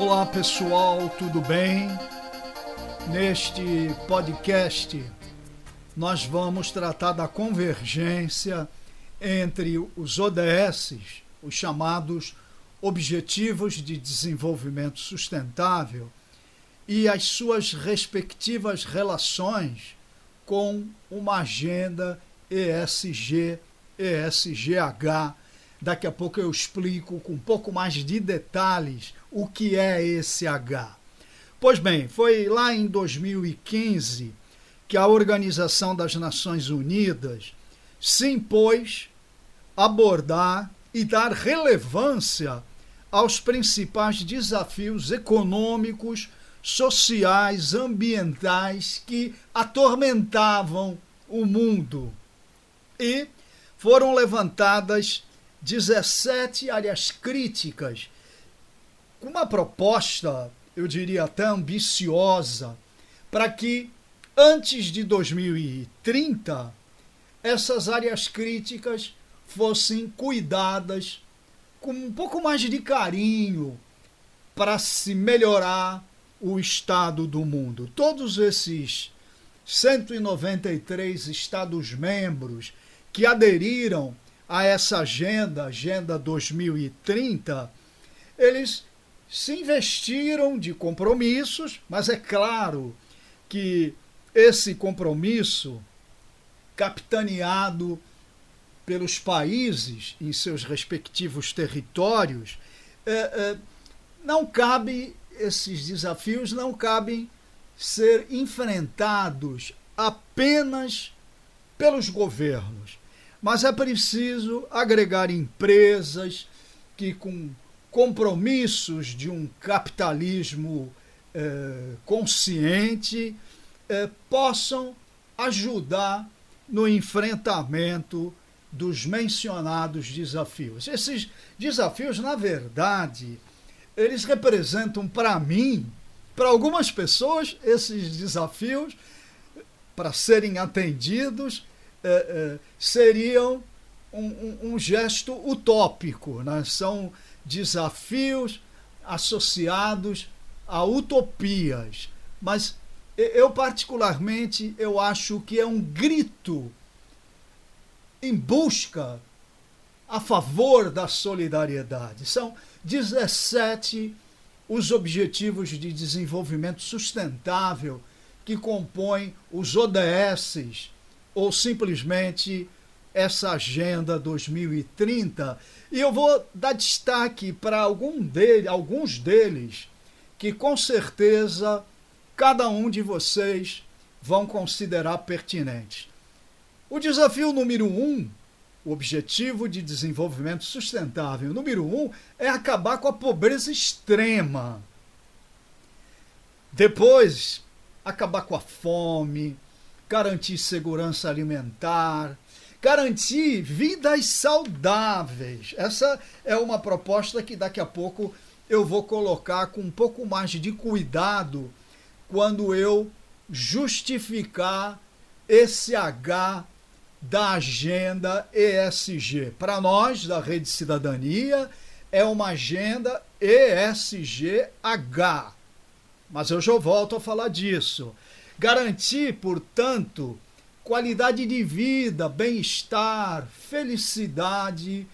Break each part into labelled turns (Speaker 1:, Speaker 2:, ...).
Speaker 1: Olá pessoal, tudo bem? Neste podcast, nós vamos tratar da convergência entre os ODS, os chamados Objetivos de Desenvolvimento Sustentável, e as suas respectivas relações com uma agenda ESG, ESGH. Daqui a pouco eu explico com um pouco mais de detalhes o que é esse H. Pois bem, foi lá em 2015 que a Organização das Nações Unidas se impôs abordar e dar relevância aos principais desafios econômicos, sociais, ambientais que atormentavam o mundo. E foram levantadas 17 áreas críticas com uma proposta, eu diria até ambiciosa, para que antes de 2030 essas áreas críticas fossem cuidadas com um pouco mais de carinho para se melhorar o estado do mundo. Todos esses 193 Estados-membros que aderiram a essa agenda, Agenda 2030, eles se investiram de compromissos, mas é claro que esse compromisso, capitaneado pelos países em seus respectivos territórios, é, é, não cabe, esses desafios não cabem ser enfrentados apenas pelos governos, mas é preciso agregar empresas que, com compromissos de um capitalismo eh, consciente eh, possam ajudar no enfrentamento dos mencionados desafios. Esses desafios, na verdade, eles representam para mim, para algumas pessoas, esses desafios, para serem atendidos, eh, seriam um, um, um, gesto utópico, né? são desafios associados a utopias, mas eu particularmente eu acho que é um grito em busca a favor da solidariedade. São 17 os objetivos de desenvolvimento sustentável que compõem os ODSs ou simplesmente essa agenda 2030 e eu vou dar destaque para algum dele, alguns deles que com certeza cada um de vocês vão considerar pertinentes. O desafio número um, o objetivo de desenvolvimento sustentável número um, é acabar com a pobreza extrema. Depois, acabar com a fome, garantir segurança alimentar, garantir vidas saudáveis. Essa é uma proposta que daqui a pouco eu vou colocar com um pouco mais de cuidado quando eu justificar esse H da agenda ESG. Para nós, da Rede Cidadania, é uma agenda ESGH. Mas eu já volto a falar disso. Garantir, portanto, qualidade de vida, bem-estar, felicidade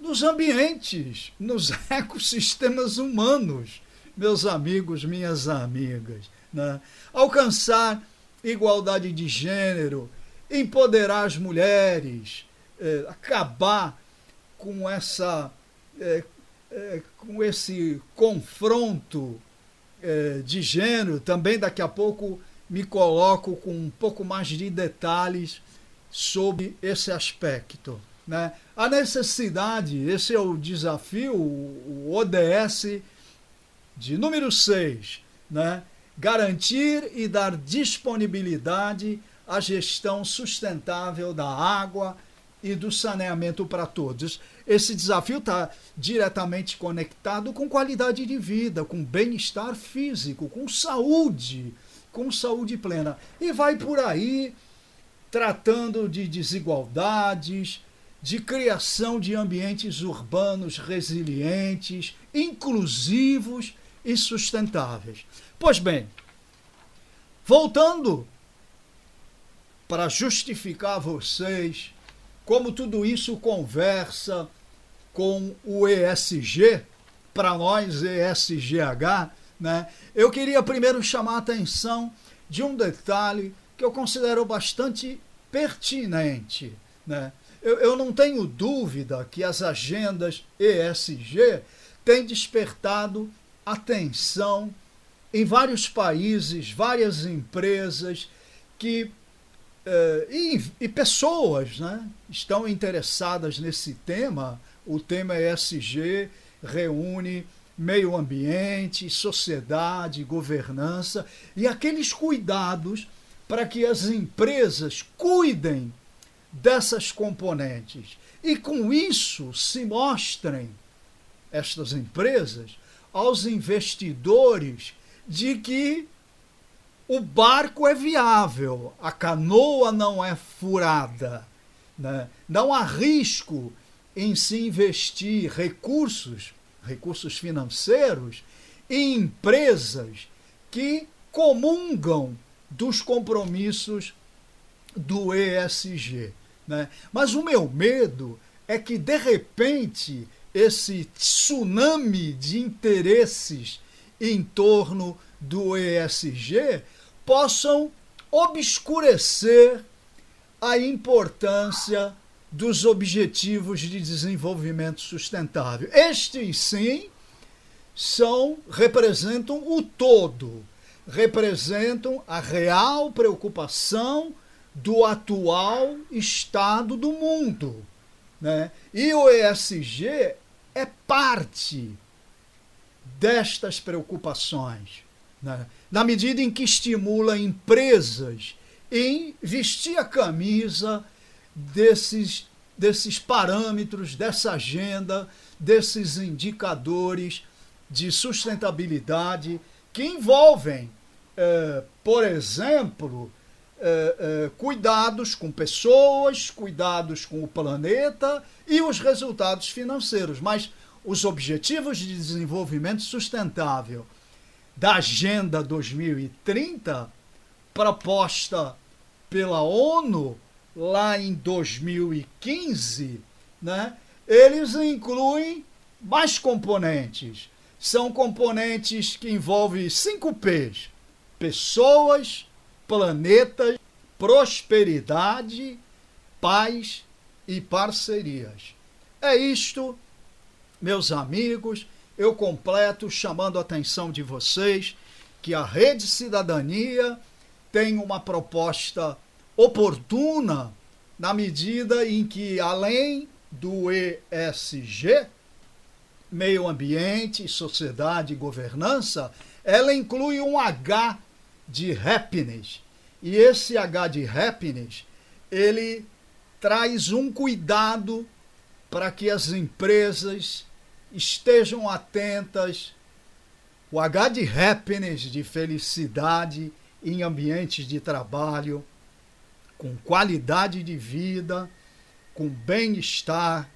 Speaker 1: nos ambientes, nos ecossistemas humanos, meus amigos, minhas amigas. Né? Alcançar igualdade de gênero, empoderar as mulheres, é, acabar com essa é, com esse confronto de gênero, também daqui a pouco me coloco com um pouco mais de detalhes sobre esse aspecto. Né? A necessidade, esse é o desafio, o ODS de número 6, né? garantir e dar disponibilidade à gestão sustentável da água e do saneamento para todos. Esse desafio está diretamente conectado com qualidade de vida, com bem-estar físico, com saúde com saúde plena. E vai por aí tratando de desigualdades, de criação de ambientes urbanos resilientes, inclusivos e sustentáveis. Pois bem, voltando para justificar a vocês como tudo isso conversa com o ESG, para nós ESGH, né? Eu queria primeiro chamar a atenção de um detalhe que eu considero bastante pertinente, né? Eu, eu não tenho dúvida que as agendas ESG têm despertado atenção em vários países, várias empresas que eh, e, e, pessoas né, estão interessadas nesse tema. O tema ESG reúne meio ambiente, sociedade, governança e aqueles cuidados para que as empresas cuidem dessas componentes e com isso se mostrem estas empresas aos investidores de que o barco é viável, a canoa não é furada. Né? Não há risco em se investir recursos, recursos financeiros, em empresas que comungam dos compromissos do ESG. Né? Mas o meu medo é que, de repente, esse tsunami de interesses em torno do ESG possam obscurecer a importância dos objetivos de desenvolvimento sustentável. Estes sim são representam o todo, representam a real preocupação do atual estado do mundo. Né? E o ESG é parte destas preocupações, né? na medida em que estimula empresas em vestir a camisa desses, desses parâmetros, dessa agenda, desses indicadores de sustentabilidade que envolvem, eh, por exemplo, eh, eh, cuidados com pessoas, cuidados com o planeta e os resultados financeiros. Mas os Objetivos de Desenvolvimento Sustentável da Agenda 2030, proposta pela ONU lá em 2015, né, eles incluem mais componentes. São componentes que envolvem cinco P's: pessoas, planeta, prosperidade, paz e parcerias. É isto, meus amigos. Eu completo chamando a atenção de vocês que a Rede Cidadania tem uma proposta oportuna na medida em que, além do ESG, meio ambiente, sociedade e governança, ela inclui um H de happiness. E esse H de happiness, ele traz um cuidado para que as empresas estejam atentas. O H de happiness, de felicidade em ambientes de trabalho, com qualidade de vida, com bem-estar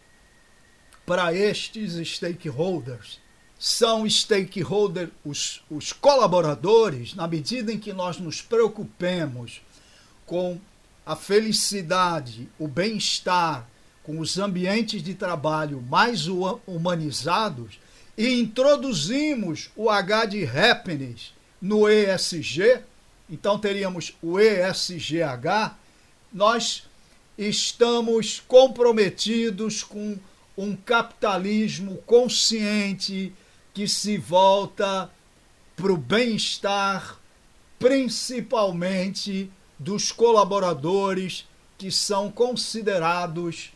Speaker 1: para estes stakeholders. São stakeholders, os, os colaboradores, na medida em que nós nos preocupemos com a felicidade, o bem-estar, com os ambientes de trabalho mais humanizados e introduzimos o H de happiness no ESG, então teríamos o ESGH, nós estamos comprometidos com um capitalismo consciente que se volta para o bem-estar, principalmente dos colaboradores que são considerados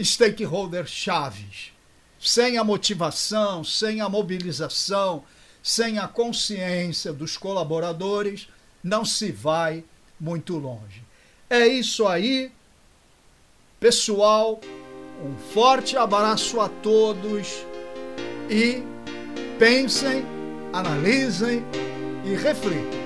Speaker 1: stakeholders chaves. Sem a motivação, sem a mobilização, sem a consciência dos colaboradores, não se vai muito longe. É isso aí, pessoal. Um forte abraço a todos e pensem, analisem e reflitam.